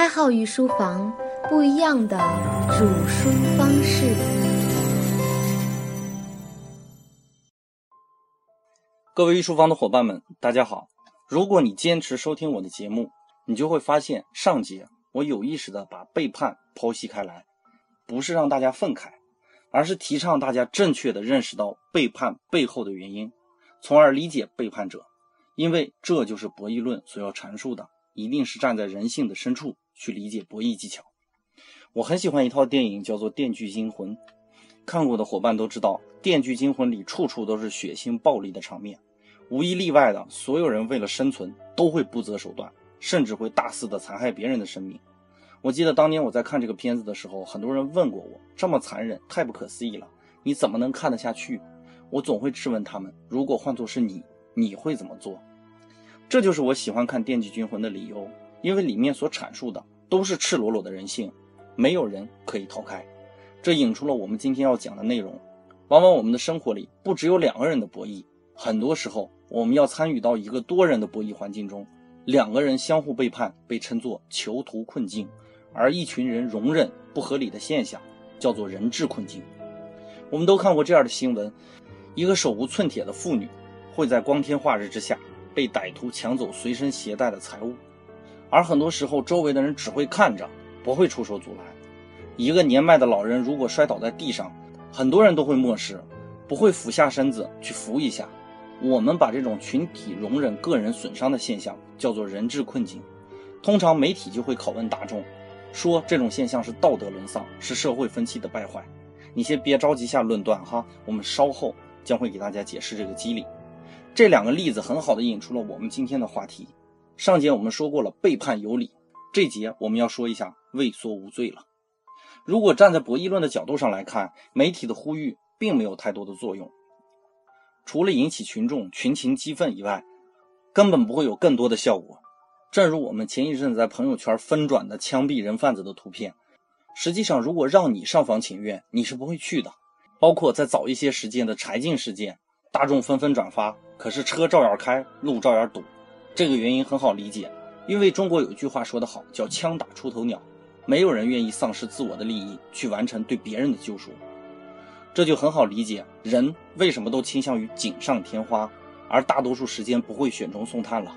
爱好与书房不一样的煮书方式。各位御书房的伙伴们，大家好！如果你坚持收听我的节目，你就会发现上节我有意识的把背叛剖析开来，不是让大家愤慨，而是提倡大家正确的认识到背叛背后的原因，从而理解背叛者。因为这就是博弈论所要阐述的，一定是站在人性的深处去理解博弈技巧。我很喜欢一套电影，叫做《电锯惊魂》，看过的伙伴都知道，《电锯惊魂》里处处都是血腥暴力的场面，无一例外的，所有人为了生存都会不择手段，甚至会大肆的残害别人的生命。我记得当年我在看这个片子的时候，很多人问过我，这么残忍，太不可思议了，你怎么能看得下去？我总会质问他们，如果换作是你，你会怎么做？这就是我喜欢看《电锯惊魂》的理由，因为里面所阐述的都是赤裸裸的人性，没有人可以逃开。这引出了我们今天要讲的内容。往往我们的生活里不只有两个人的博弈，很多时候我们要参与到一个多人的博弈环境中，两个人相互背叛被称作囚徒困境，而一群人容忍不合理的现象叫做人质困境。我们都看过这样的新闻：一个手无寸铁的妇女会在光天化日之下。被歹徒抢走随身携带的财物，而很多时候周围的人只会看着，不会出手阻拦。一个年迈的老人如果摔倒在地上，很多人都会漠视，不会俯下身子去扶一下。我们把这种群体容忍个人损伤的现象叫做人质困境。通常媒体就会拷问大众，说这种现象是道德沦丧，是社会风气的败坏。你先别着急下论断哈，我们稍后将会给大家解释这个机理。这两个例子很好的引出了我们今天的话题。上节我们说过了背叛有理，这节我们要说一下畏缩无罪了。如果站在博弈论的角度上来看，媒体的呼吁并没有太多的作用，除了引起群众群情激愤以外，根本不会有更多的效果。正如我们前一阵子在朋友圈疯转的枪毙人贩子的图片，实际上如果让你上访请愿，你是不会去的。包括在早一些时间的柴静事件。大众纷纷转发，可是车照样开，路照样堵。这个原因很好理解，因为中国有一句话说得好，叫“枪打出头鸟”，没有人愿意丧失自我的利益去完成对别人的救赎。这就很好理解，人为什么都倾向于锦上添花，而大多数时间不会雪中送炭了。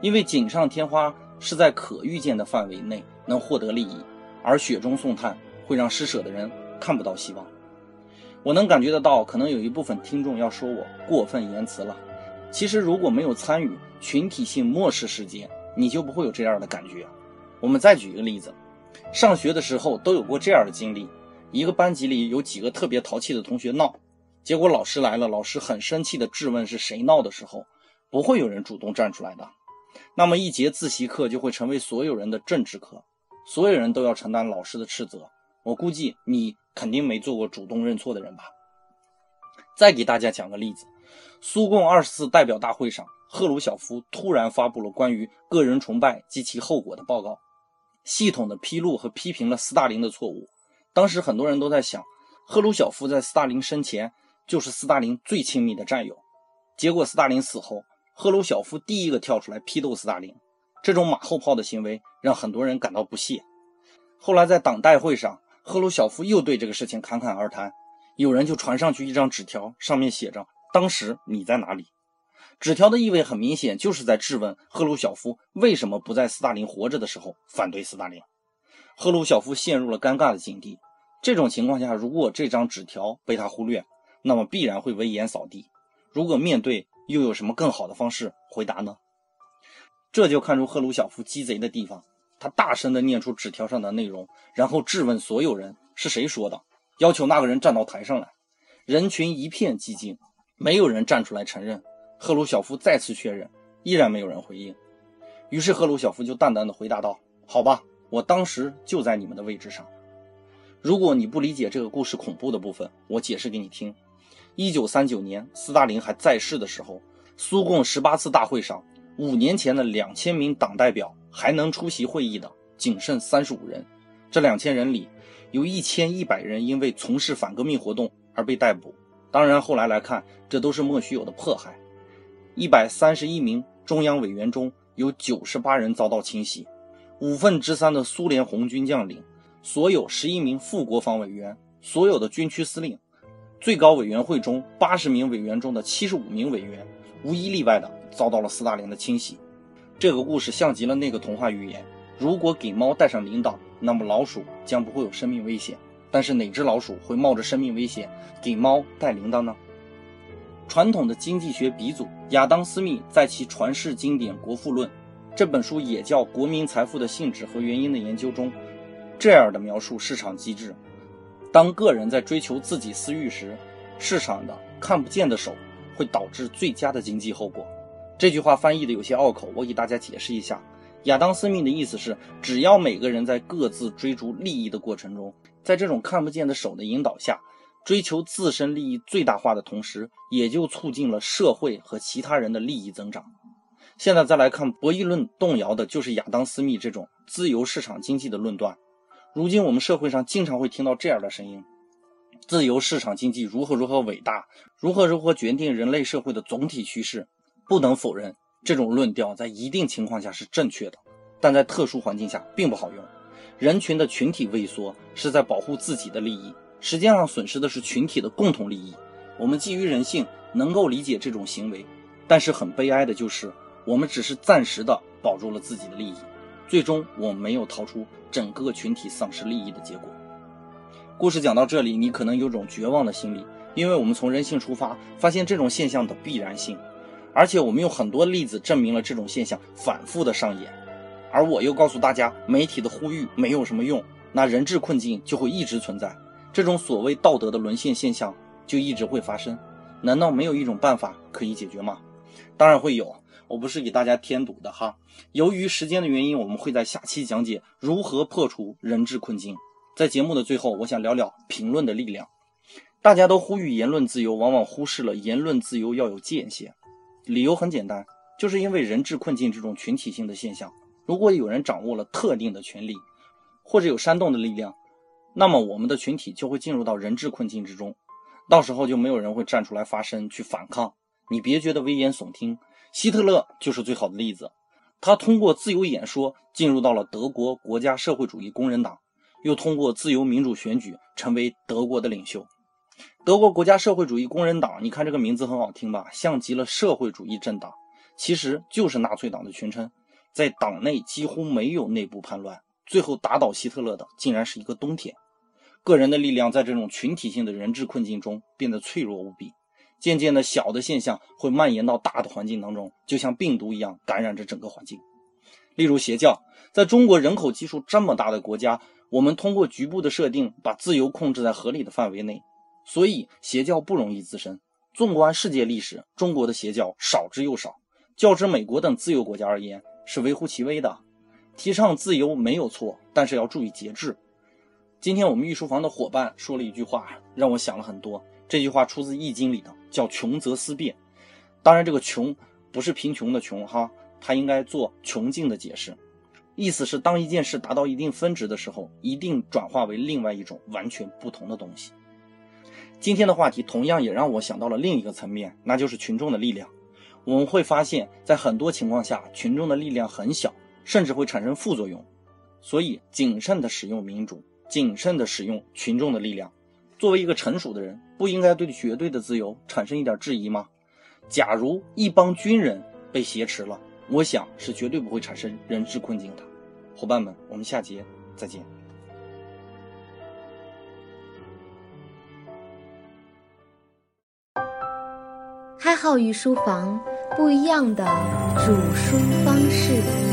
因为锦上添花是在可预见的范围内能获得利益，而雪中送炭会让施舍的人看不到希望。我能感觉得到，可能有一部分听众要说我过分言辞了。其实，如果没有参与群体性漠视事件，你就不会有这样的感觉。我们再举一个例子，上学的时候都有过这样的经历：一个班级里有几个特别淘气的同学闹，结果老师来了，老师很生气的质问是谁闹的时候，不会有人主动站出来的。那么一节自习课就会成为所有人的政治课，所有人都要承担老师的斥责。我估计你。肯定没做过主动认错的人吧？再给大家讲个例子：苏共二十次代表大会上，赫鲁晓夫突然发布了关于个人崇拜及其后果的报告，系统的披露和批评了斯大林的错误。当时很多人都在想，赫鲁晓夫在斯大林生前就是斯大林最亲密的战友，结果斯大林死后，赫鲁晓夫第一个跳出来批斗斯大林，这种马后炮的行为让很多人感到不屑。后来在党代会上。赫鲁晓夫又对这个事情侃侃而谈，有人就传上去一张纸条，上面写着：“当时你在哪里？”纸条的意味很明显，就是在质问赫鲁晓夫为什么不在斯大林活着的时候反对斯大林。赫鲁晓夫陷入了尴尬的境地。这种情况下，如果这张纸条被他忽略，那么必然会危言扫地。如果面对，又有什么更好的方式回答呢？这就看出赫鲁晓夫鸡贼的地方。他大声地念出纸条上的内容，然后质问所有人是谁说的，要求那个人站到台上来。人群一片寂静，没有人站出来承认。赫鲁晓夫再次确认，依然没有人回应。于是赫鲁晓夫就淡淡的回答道：“好吧，我当时就在你们的位置上。如果你不理解这个故事恐怖的部分，我解释给你听。一九三九年，斯大林还在世的时候，苏共十八次大会上，五年前的两千名党代表。”还能出席会议的仅剩三十五人，这两千人里，有一千一百人因为从事反革命活动而被逮捕。当然，后来来看，这都是莫须有的迫害。一百三十一名中央委员中有九十八人遭到清洗，五分之三的苏联红军将领，所有十一名副国防委员，所有的军区司令，最高委员会中八十名委员中的七十五名委员，无一例外的遭到了斯大林的清洗。这个故事像极了那个童话寓言：如果给猫带上铃铛，那么老鼠将不会有生命危险。但是哪只老鼠会冒着生命危险给猫带铃铛呢？传统的经济学鼻祖亚当·斯密在其传世经典《国富论》这本书也叫《国民财富的性质和原因的研究》中，这样的描述市场机制：当个人在追求自己私欲时，市场的看不见的手会导致最佳的经济后果。这句话翻译的有些拗口，我给大家解释一下。亚当·斯密的意思是，只要每个人在各自追逐利益的过程中，在这种看不见的手的引导下，追求自身利益最大化的同时，也就促进了社会和其他人的利益增长。现在再来看博弈论，动摇的就是亚当·斯密这种自由市场经济的论断。如今我们社会上经常会听到这样的声音：自由市场经济如何如何伟大，如何如何决定人类社会的总体趋势。不能否认，这种论调在一定情况下是正确的，但在特殊环境下并不好用。人群的群体萎缩是在保护自己的利益，实际上损失的是群体的共同利益。我们基于人性能够理解这种行为，但是很悲哀的就是，我们只是暂时的保住了自己的利益，最终我们没有逃出整个群体丧失利益的结果。故事讲到这里，你可能有种绝望的心理，因为我们从人性出发，发现这种现象的必然性，而且我们用很多例子证明了这种现象反复的上演。而我又告诉大家，媒体的呼吁没有什么用，那人质困境就会一直存在，这种所谓道德的沦陷现象就一直会发生。难道没有一种办法可以解决吗？当然会有，我不是给大家添堵的哈。由于时间的原因，我们会在下期讲解如何破除人质困境。在节目的最后，我想聊聊评论的力量。大家都呼吁言论自由，往往忽视了言论自由要有界限。理由很简单，就是因为人质困境这种群体性的现象。如果有人掌握了特定的权利，或者有煽动的力量，那么我们的群体就会进入到人质困境之中，到时候就没有人会站出来发声去反抗。你别觉得危言耸听，希特勒就是最好的例子。他通过自由演说进入到了德国国家社会主义工人党，又通过自由民主选举成为德国的领袖。德国国家社会主义工人党，你看这个名字很好听吧，像极了社会主义政党，其实就是纳粹党的群称。在党内几乎没有内部叛乱，最后打倒希特勒的竟然是一个冬天。个人的力量在这种群体性的人质困境中变得脆弱无比，渐渐的小的现象会蔓延到大的环境当中，就像病毒一样感染着整个环境。例如邪教，在中国人口基数这么大的国家，我们通过局部的设定把自由控制在合理的范围内，所以邪教不容易滋生。纵观世界历史，中国的邪教少之又少，较之美国等自由国家而言。是微乎其微的，提倡自由没有错，但是要注意节制。今天我们御书房的伙伴说了一句话，让我想了很多。这句话出自《易经》里的，叫“穷则思变”。当然，这个“穷”不是贫穷的“穷”哈，它应该做穷尽的解释。意思是，当一件事达到一定分值的时候，一定转化为另外一种完全不同的东西。今天的话题同样也让我想到了另一个层面，那就是群众的力量。我们会发现，在很多情况下，群众的力量很小，甚至会产生副作用。所以，谨慎地使用民主，谨慎地使用群众的力量。作为一个成熟的人，不应该对绝对的自由产生一点质疑吗？假如一帮军人被挟持了，我想是绝对不会产生人质困境的。伙伴们，我们下节再见。爱好与书房。不一样的煮书方式。